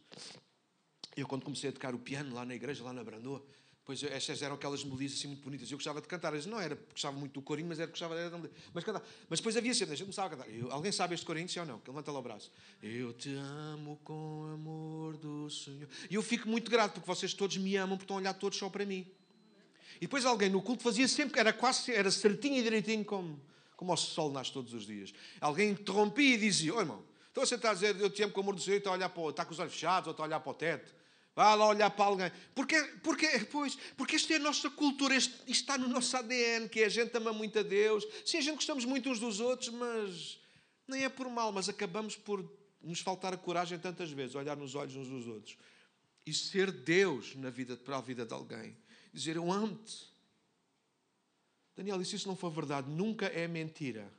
eu quando comecei a tocar o piano lá na igreja, lá na Brandoa, Pois estas eram aquelas melodias assim muito bonitas. Eu gostava de cantar. Não era porque gostava muito do corinho, mas era porque gostava de mas cantar. Mas depois havia sempre, a começava a cantar. Eu, alguém sabe este corinho, sim ou não? Levanta lá o braço. Eu te amo com amor do Senhor. E eu fico muito grato porque vocês todos me amam, porque estão a olhar todos só para mim. E depois alguém no culto fazia sempre, era quase, era certinho e direitinho como como o sol nasce todos os dias. Alguém interrompia e dizia: oh, irmão, então você está a dizer, eu te amo com amor do Senhor, está a olhar para está com os olhos fechados, ou está a olhar para o teto. Vá lá olhar para alguém. Porque, porque, pois, porque esta é a nossa cultura, isto está no nosso ADN, que é a gente ama muito a Deus. Sim, a gente gostamos muito uns dos outros, mas nem é por mal, mas acabamos por nos faltar a coragem tantas vezes, olhar nos olhos uns dos outros e ser Deus na vida, para a vida de alguém. Dizer, eu amo-te. Daniel, e se isso não for verdade, nunca é mentira.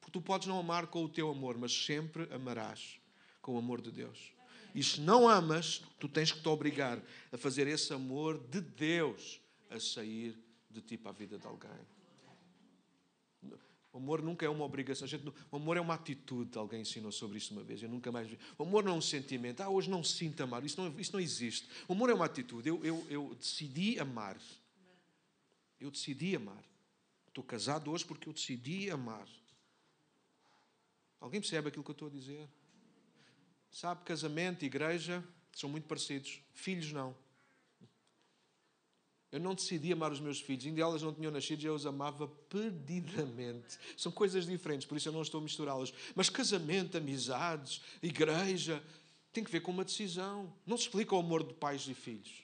Porque tu podes não amar com o teu amor, mas sempre amarás com o amor de Deus. E se não amas, tu tens que te obrigar a fazer esse amor de Deus a sair de ti para a vida de alguém. O amor nunca é uma obrigação. Gente, o amor é uma atitude. Alguém ensinou sobre isso uma vez. Eu nunca mais vi. O amor não é um sentimento. Ah, hoje não sinto amar. Isso não, isso não existe. O amor é uma atitude. Eu, eu, eu decidi amar. Eu decidi amar. Estou casado hoje porque eu decidi amar. Alguém percebe aquilo que eu estou a dizer? Sabe, casamento, igreja são muito parecidos. Filhos não. Eu não decidi amar os meus filhos, ainda elas não tinham nascido, eu os amava perdidamente. São coisas diferentes, por isso eu não estou a misturá-las. Mas casamento, amizades, igreja, tem que ver com uma decisão. Não se explica o amor de pais e filhos.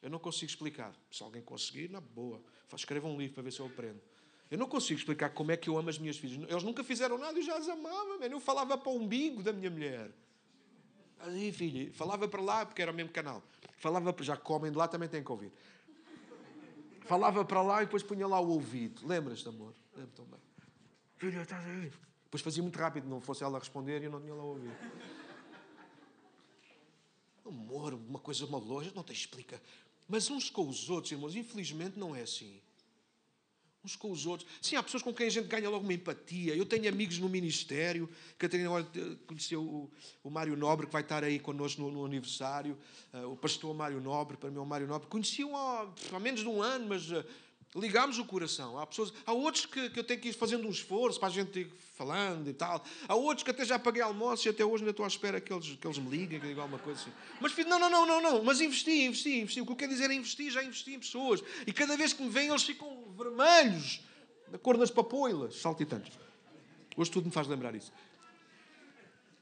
Eu não consigo explicar. Se alguém conseguir, na boa. Escreva um livro para ver se eu aprendo. Eu não consigo explicar como é que eu amo as minhas filhas. Eles nunca fizeram nada, eu já as amava. Man. Eu falava para o umbigo da minha mulher. Aí, filha, falava para lá, porque era o mesmo canal. Falava, já comem de lá, também têm que ouvir. Falava para lá e depois punha lá o ouvido. Lembras-te, amor? Lembro tão bem. Filha, estás aí? Depois fazia muito rápido, não fosse ela responder e eu não tinha lá o ouvido. Amor, uma coisa, uma loja, não te explica. Mas uns com os outros, irmãos, infelizmente não é assim uns com os outros. Sim, há pessoas com quem a gente ganha logo uma empatia. Eu tenho amigos no ministério. Catarina olha, conheceu o, o Mário Nobre, que vai estar aí connosco no, no aniversário. Uh, o pastor Mário Nobre, para mim é o Mário Nobre. Conheci-o há, há menos de um ano, mas uh, Ligamos o coração. Há, pessoas, há outros que, que eu tenho que ir fazendo um esforço para a gente ir falando e tal. Há outros que até já paguei almoço e até hoje ainda estou à espera que eles, que eles me liguem, que digam alguma coisa assim. Mas não, não, não, não, não. Mas investi, investi, investi. O que eu quero dizer é investir, já investi em pessoas. E cada vez que me vêm, eles ficam vermelhos, da cor das papoilas, saltitantes. Hoje tudo me faz lembrar isso.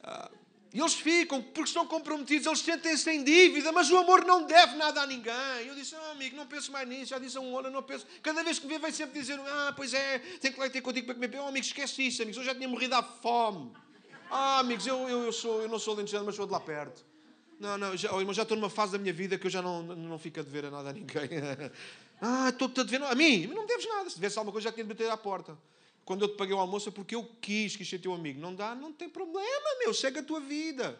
Ah, e eles ficam, porque estão comprometidos, eles sentem-se em dívida, mas o amor não deve nada a ninguém. Eu disse, oh, amigo, não penso mais nisso. Já disse a um ano, não penso. Cada vez que me vê, vai sempre dizer, ah, pois é, tenho que lá ter contigo para comer. Oh, amigo, esquece isso, amigos, eu já tinha morrido à fome. Ah, amigos, eu, eu, eu, sou, eu não sou mas sou de lá perto. Não, não, já, oh, já estou numa fase da minha vida que eu já não, não fico a dever a nada a ninguém. <laughs> ah, estou-te a dever a mim. Não me deves nada. Se devesse alguma coisa, já tinha de bater à porta quando eu te paguei o almoço é porque eu quis, quis ser teu amigo. Não dá, não tem problema, meu, segue a tua vida.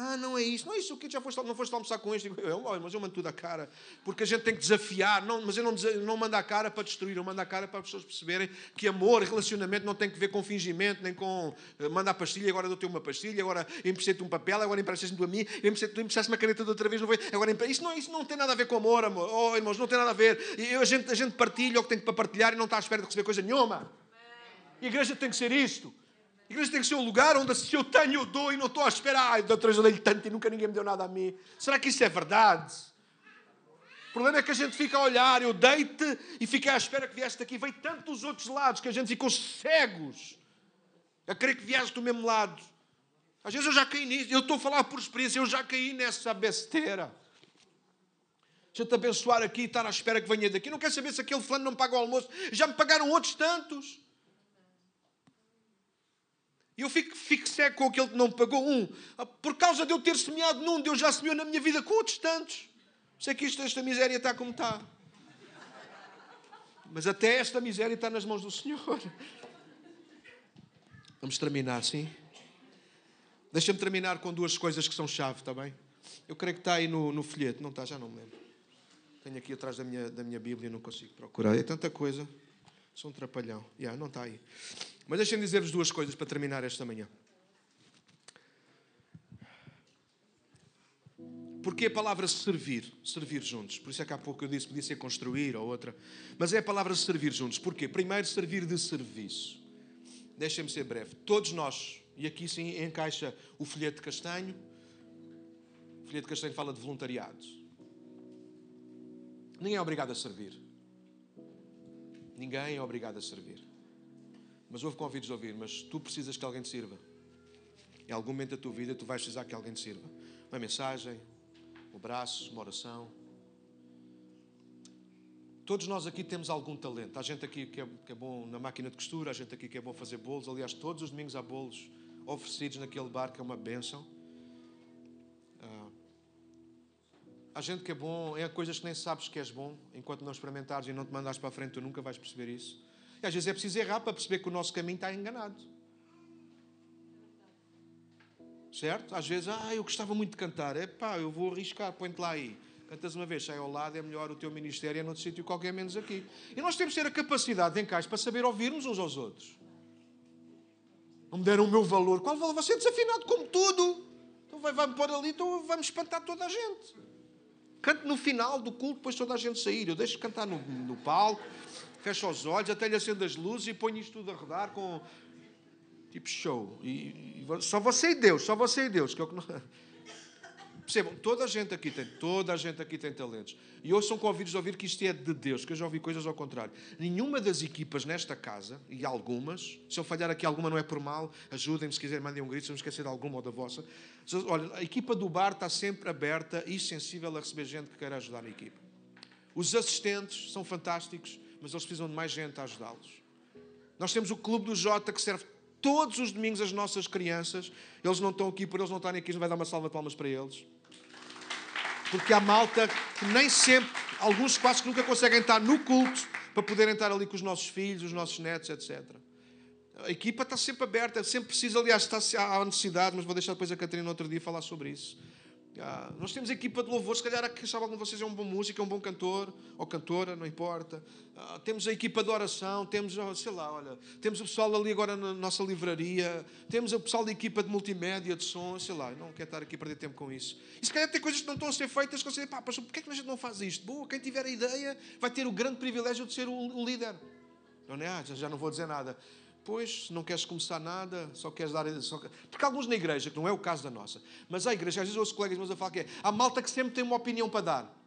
Ah, não é isso. Não é isso. O que já foste, não foste almoçar com este? Eu, mas eu mando tudo a cara. Porque a gente tem que desafiar. Não, mas eu não, não mando a cara para destruir. Eu mando a cara para as pessoas perceberem que amor, relacionamento não tem que ver com fingimento, nem com uh, mandar pastilha, agora dou-te uma pastilha, agora emprestei-te um papel, agora emprestaste-me a mim, tu emprestaste uma caneta de outra vez, não foi? Agora isso não, isso não tem nada a ver com amor, amor. Oh, irmãos, não tem nada a ver. E a gente, a gente partilha o que tem para partilhar e não está à espera de receber coisa nenhuma. A igreja tem que ser isto. A igreja tem que ser um lugar onde se eu tenho, eu dou e não estou à espera. Ai, vez eu dei-lhe tanto e nunca ninguém me deu nada a mim. Será que isso é verdade? O problema é que a gente fica a olhar, eu deite e fiquei à espera que viesse daqui. Veio tanto dos outros lados que a gente ficou cegos a querer que viesse do mesmo lado. Às vezes eu já caí nisso, eu estou a falar por experiência, eu já caí nessa besteira. A gente abençoar aqui e estar à espera que venha daqui. Não quer saber se aquele fulano não paga o almoço. Já me pagaram outros tantos. E eu fico, fico com aquele que não pagou um. Ah, por causa de eu ter semeado num, Deus já semeou na minha vida com outros tantos. Sei que isto, esta miséria está como está. Mas até esta miséria está nas mãos do Senhor. <laughs> Vamos terminar, sim? Deixa-me terminar com duas coisas que são chave, está bem? Eu creio que está aí no, no folheto. Não está, já não me lembro. Tenho aqui atrás da minha, da minha Bíblia, não consigo procurar. É tanta coisa. Sou um trapalhão. Yeah, não está aí. Mas deixem-me dizer-vos duas coisas para terminar esta manhã. Porque a palavra servir, servir juntos. Por isso é que há pouco eu disse, podia ser construir ou outra. Mas é a palavra servir juntos. Porquê? Primeiro, servir de serviço. Deixem-me ser breve. Todos nós, e aqui sim encaixa o folheto de castanho. O folheto de castanho fala de voluntariado. Ninguém é obrigado a servir. Ninguém é obrigado a servir. Mas houve convites de ouvir, mas tu precisas que alguém te sirva. Em algum momento da tua vida tu vais precisar que alguém te sirva. Uma mensagem, um abraço, uma oração. Todos nós aqui temos algum talento. Há gente aqui que é, que é bom na máquina de costura, há gente aqui que é bom fazer bolos. Aliás, todos os domingos há bolos. oferecidos naquele bar, que é uma bênção. Há gente que é bom, é coisas que nem sabes que és bom, enquanto não experimentares e não te mandares para a frente, tu nunca vais perceber isso. E às vezes é preciso errar para perceber que o nosso caminho está enganado. Certo? Às vezes, ah, eu gostava muito de cantar. É pá, eu vou arriscar, põe-te lá aí. Cantas uma vez, sai ao lado, é melhor o teu ministério é noutro sítio qualquer, menos aqui. E nós temos que ter a capacidade de encaixe para saber ouvirmos uns aos outros. Não me deram o meu valor. Qual valor? Você é desafinado como tudo. Então vai-me vai pôr ali, então vai-me espantar toda a gente. Cante no final do culto, depois toda a gente sair. Eu deixo cantar no, no palco, fecho os olhos, até lhe acendo as luzes e ponho isto tudo a rodar com tipo show. E, e, só você e Deus, só você e Deus, que é o que não... Percebam, toda a gente aqui tem, toda a gente aqui tem talentos. E hoje são convidados a ouvir que isto é de Deus, que eu já ouvi coisas ao contrário. Nenhuma das equipas nesta casa, e algumas, se eu falhar aqui alguma não é por mal, ajudem-me se quiserem, mandem um grito, se não esquecer de alguma ou da vossa. Olha, a equipa do bar está sempre aberta e sensível a receber gente que queira ajudar na equipa. Os assistentes são fantásticos, mas eles precisam de mais gente a ajudá-los. Nós temos o Clube do Jota que serve todos os domingos as nossas crianças. Eles não estão aqui, por eles não estarem aqui, não vai dar uma salva de palmas para eles. Porque há malta que nem sempre, alguns quase que nunca conseguem estar no culto para poderem estar ali com os nossos filhos, os nossos netos, etc. A equipa está sempre aberta, sempre precisa, aliás, está, há necessidade, mas vou deixar depois a Catarina outro dia falar sobre isso. Ah, nós temos equipa de louvor, se calhar quem sabe algum de vocês é um bom músico, é um bom cantor ou cantora, não importa. Ah, temos a equipa de oração, temos, sei lá, olha, temos o pessoal ali agora na nossa livraria, temos o pessoal da equipa de multimédia, de som, sei lá, não quero estar aqui a perder tempo com isso. E se calhar tem coisas que não estão a ser feitas, que você pá, mas porquê é que a gente não faz isto? Boa, quem tiver a ideia vai ter o grande privilégio de ser o, líder. Não é? Ah, já não vou dizer nada. Pois, não queres começar nada, só queres dar. Só... Porque alguns na igreja, que não é o caso da nossa, mas a igreja, às vezes ouço colegas meus a falar que é, há malta que sempre tem uma opinião para dar.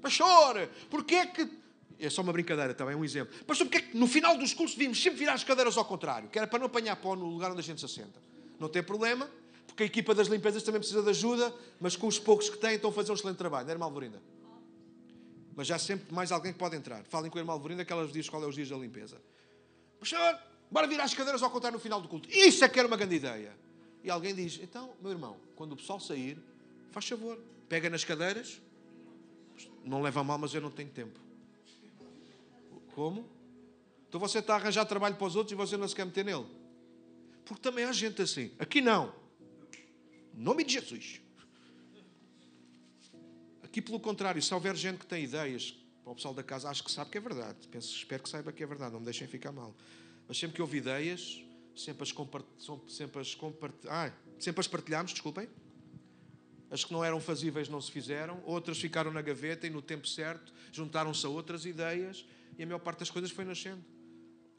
Pastor, porquê é que. É só uma brincadeira, também é um exemplo. Pastor, porquê é que no final dos cursos devíamos sempre virar as cadeiras ao contrário? Que era para não apanhar pó no lugar onde a gente se assenta. Não tem problema, porque a equipa das limpezas também precisa de ajuda, mas com os poucos que têm estão a fazer um excelente trabalho. Não é, irmã Alvorinda? Mas já há sempre mais alguém que pode entrar. Falem com a irmã Alvorinda que ela diz qual é os dias da limpeza. Pastor, Bora virar as cadeiras ao contrário no final do culto. Isso é que era uma grande ideia. E alguém diz: Então, meu irmão, quando o pessoal sair, faz favor, pega nas cadeiras. Não leva mal, mas eu não tenho tempo. Como? Então você está a arranjar trabalho para os outros e você não se quer meter nele. Porque também há gente assim. Aqui não. Em nome de Jesus. Aqui, pelo contrário, se houver gente que tem ideias para o pessoal da casa, acho que sabe que é verdade. Penso, espero que saiba que é verdade. Não me deixem ficar mal. Mas sempre que houve ideias, sempre as, sempre as, ah, sempre as partilhámos, desculpem. As que não eram fazíveis não se fizeram, outras ficaram na gaveta e no tempo certo juntaram-se a outras ideias e a maior parte das coisas foi nascendo.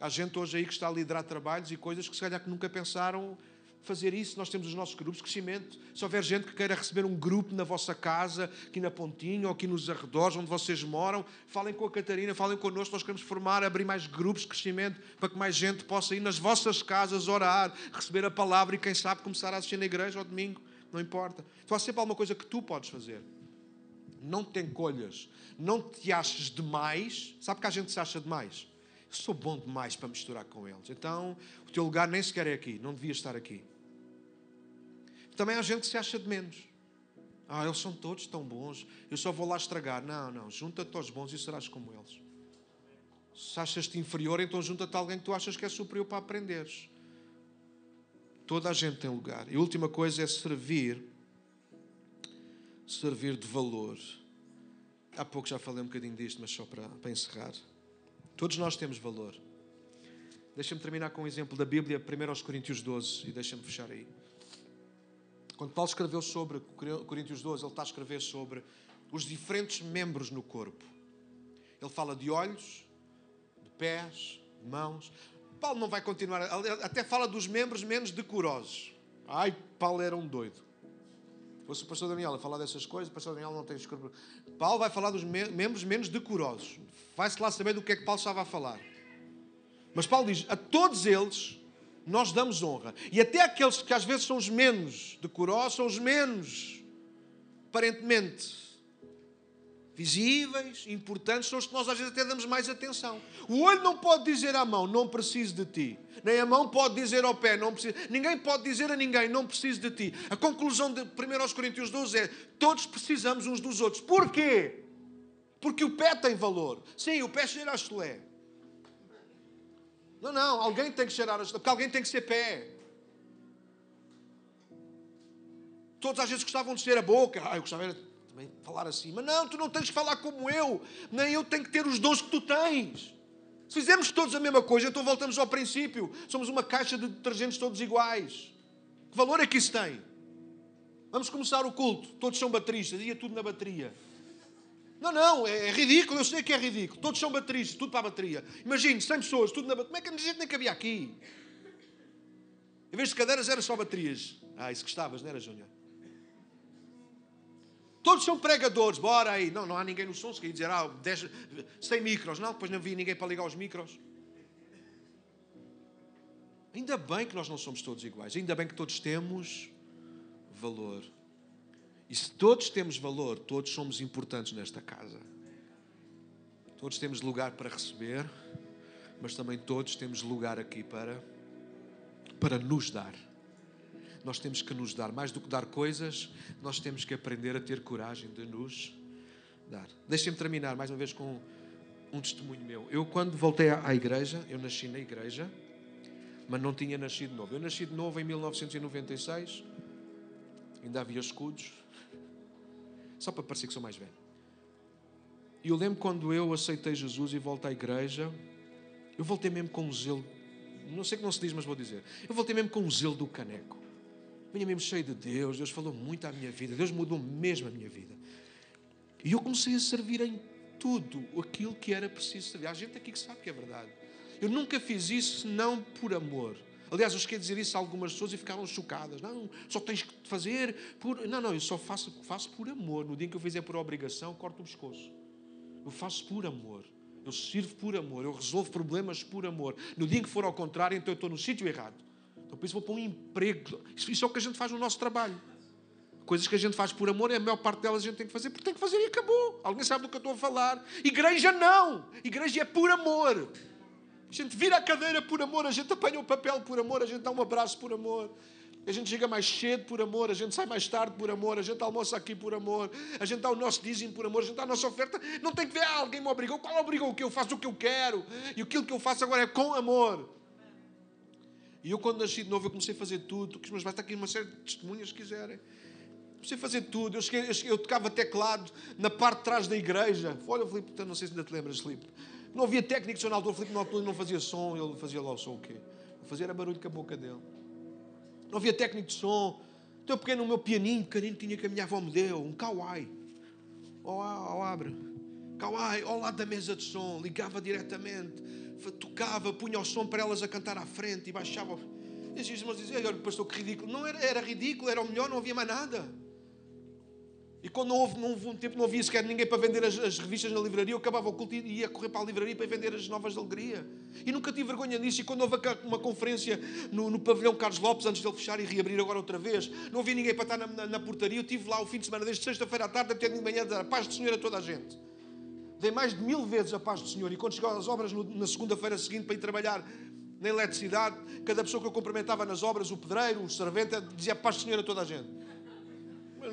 Há gente hoje aí que está a liderar trabalhos e coisas que se calhar que nunca pensaram fazer isso. Nós temos os nossos grupos de crescimento. Se houver gente que queira receber um grupo na vossa casa, aqui na Pontinha ou aqui nos arredores onde vocês moram, falem com a Catarina, falem connosco. Nós queremos formar, abrir mais grupos de crescimento para que mais gente possa ir nas vossas casas orar, receber a palavra e, quem sabe, começar a assistir na igreja ao domingo. Não importa. Então há sempre alguma coisa que tu podes fazer. Não te encolhas. Não te aches demais. Sabe que a gente se acha demais? Eu sou bom demais para misturar com eles. Então, o teu lugar nem sequer é aqui. Não devias estar aqui. Também há gente que se acha de menos. Ah, eles são todos tão bons, eu só vou lá estragar. Não, não, junta-te aos bons e serás como eles. Se achas-te inferior, então junta-te a alguém que tu achas que é superior para aprenderes. Toda a gente tem lugar. E a última coisa é servir, servir de valor. Há pouco já falei um bocadinho disto, mas só para, para encerrar. Todos nós temos valor. Deixa-me terminar com um exemplo da Bíblia, 1 Coríntios 12, e deixa-me fechar aí. Quando Paulo escreveu sobre Coríntios 12, ele está a escrever sobre os diferentes membros no corpo. Ele fala de olhos, de pés, de mãos. Paulo não vai continuar, até fala dos membros menos decorosos. Ai, Paulo era um doido. Se fosse o pastor Daniel a falar dessas coisas, o pastor Daniel não tem escrúpulos. Paulo vai falar dos membros menos decorosos. Vai-se lá saber do que é que Paulo estava a falar. Mas Paulo diz: a todos eles nós damos honra. E até aqueles que às vezes são os menos decorosos, são os menos, aparentemente, visíveis, importantes, são os que nós às vezes até damos mais atenção. O olho não pode dizer à mão, não preciso de ti. Nem a mão pode dizer ao pé, não preciso. Ninguém pode dizer a ninguém, não preciso de ti. A conclusão de 1 Coríntios 12 é: todos precisamos uns dos outros. Porquê? Porque o pé tem valor. Sim, o pé cheira a chulé. Não, não, alguém tem que cheirar a porque alguém tem que ser pé. Todos às vezes gostavam de ser a boca. Ah, eu gostava de também falar assim. Mas não, tu não tens que falar como eu. Nem eu tenho que ter os dons que tu tens. Se fizermos todos a mesma coisa, então voltamos ao princípio. Somos uma caixa de detergentes todos iguais. Que valor é que isso tem? Vamos começar o culto. Todos são bateristas. Ia tudo na bateria. Não, não, é, é, ridículo. Eu sei que é ridículo. Todos são bateristas, tudo para a bateria. Imagine, 100 pessoas, tudo na bateria. Como é que a gente nem cabia aqui? Em vez de cadeiras, era só baterias. Ah, isso gostavas, não era, Júnior? Todos são pregadores, bora aí. Não, não há ninguém no som, se quer dizer, ah, 10, 100 micros. Não, depois não havia ninguém para ligar os micros. Ainda bem que nós não somos todos iguais. Ainda bem que todos temos valor. E se todos temos valor, todos somos importantes nesta casa. Todos temos lugar para receber, mas também todos temos lugar aqui para, para nos dar nós temos que nos dar. Mais do que dar coisas, nós temos que aprender a ter coragem de nos dar. Deixem-me terminar mais uma vez com um testemunho meu. Eu, quando voltei à igreja, eu nasci na igreja, mas não tinha nascido novo. Eu nasci de novo em 1996, ainda havia escudos, só para parecer que sou mais velho. E eu lembro quando eu aceitei Jesus e voltei à igreja, eu voltei mesmo com um zelo, não sei que não se diz, mas vou dizer. Eu voltei mesmo com um zelo do caneco. Vinha mesmo cheio de Deus, Deus falou muito à minha vida, Deus mudou mesmo a minha vida. E eu comecei a servir em tudo aquilo que era preciso servir. Há gente aqui que sabe que é verdade. Eu nunca fiz isso senão por amor. Aliás, eu esqueci de dizer isso a algumas pessoas e ficaram chocadas. Não, só tens que fazer por. Não, não, eu só faço, faço por amor. No dia que eu fizer por obrigação, corto o pescoço. Eu faço por amor. Eu sirvo por amor. Eu resolvo problemas por amor. No dia que for ao contrário, então eu estou no sítio errado. Então, por isso, vou para um emprego. Isso é o que a gente faz no nosso trabalho. Coisas que a gente faz por amor, e a maior parte delas a gente tem que fazer porque tem que fazer e acabou. Alguém sabe do que eu estou a falar? Igreja não! Igreja é por amor. A gente vira a cadeira por amor, a gente apanha o papel por amor, a gente dá um abraço por amor. A gente chega mais cedo por amor, a gente sai mais tarde por amor, a gente almoça aqui por amor, a gente dá o nosso dízimo por amor, a gente dá a nossa oferta. Não tem que ver, ah, alguém me obrigou. Qual obrigou o que? Eu faço o que eu quero. E aquilo que eu faço agora é com amor. E eu, quando nasci de novo, eu comecei a fazer tudo. Mas vai estar aqui uma série de testemunhas se quiserem. Comecei a fazer tudo. Eu, cheguei, eu, cheguei, eu, tocava teclado na parte de trás da igreja. Olha, Filipe, não sei se ainda te lembras, Filipe. Não havia técnico de altura. Filipe na não fazia som. Ele fazia lá o som o quê? Fazia era barulho com a boca dele. Não havia técnico de som. Então, pequeno, o meu pianinho pequenino tinha que a minha avó me deu. Um kawai. Oh, oh, abre. Kawai, ao lado da mesa de som. Ligava diretamente tocava, punha o som para elas a cantar à frente e baixava. E os irmãos diziam, olha, pastor, que ridículo. Não era, era ridículo, era o melhor, não havia mais nada. E quando não houve, não houve um tempo, não havia sequer ninguém para vender as, as, revistas na livraria, eu acabava o culto e ia correr para a livraria para vender as novas de alegria. E nunca tive vergonha disso. E quando houve uma conferência no, no pavilhão Carlos Lopes, antes de ele fechar e reabrir agora outra vez, não havia ninguém para estar na, na, na portaria. Eu estive lá o fim de semana, desde sexta-feira à tarde até de manhã, a paz do Senhor a toda a gente dei mais de mil vezes a paz do Senhor. E quando chegava às obras no, na segunda-feira seguinte para ir trabalhar na eletricidade, cada pessoa que eu cumprimentava nas obras, o pedreiro, o servente, dizia paz do Senhor a toda a gente.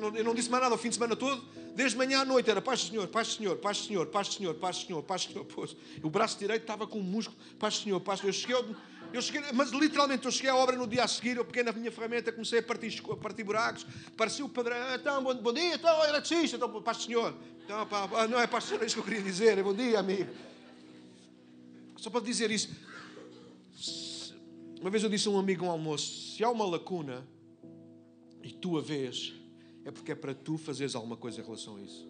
Eu não, disse mais nada o fim de semana todo, desde manhã à noite era paz do Senhor, paz do Senhor, paz do Senhor, paz do Senhor, paz do Senhor, paz Senhor. O braço direito estava com um músculo, paz do Senhor, paz do Senhor. Eu cheguei, eu cheguei, mas literalmente eu cheguei à obra no dia a seguir, eu peguei na minha ferramenta, comecei a partir, a partir buracos, parecia o padrão, então, bom, bom dia, então, eletricista, então, paz do Senhor. Então, pá, não é paz do Senhor, é isso que eu queria dizer, é bom dia, amigo. Só para dizer isso, uma vez eu disse a um amigo um almoço, se há uma lacuna e tu a vês, é porque é para tu fazeres alguma coisa em relação a isso.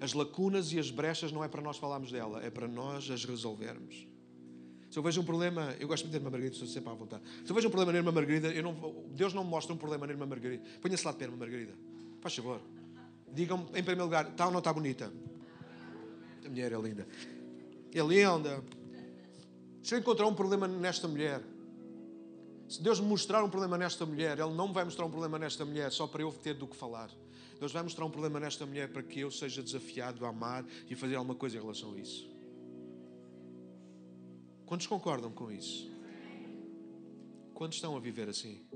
As lacunas e as brechas não é para nós falarmos dela, é para nós as resolvermos. Se eu vejo um problema, eu gosto de Irmã Margarida, estou sempre à vontade. Se eu vejo um problema na Irmã Margarida, eu não, Deus não me mostra um problema na Irmã Margarida. Ponha-se lá de pé, Irmã Margarida. Faz favor. Digam-me, em primeiro lugar, está ou não está bonita? A mulher é linda. É linda. Se eu encontrar um problema nesta mulher, se Deus me mostrar um problema nesta mulher, Ele não me vai mostrar um problema nesta mulher só para eu ter do que falar. Deus vai mostrar um problema nesta mulher para que eu seja desafiado a amar e fazer alguma coisa em relação a isso. Quantos concordam com isso? Quantos estão a viver assim?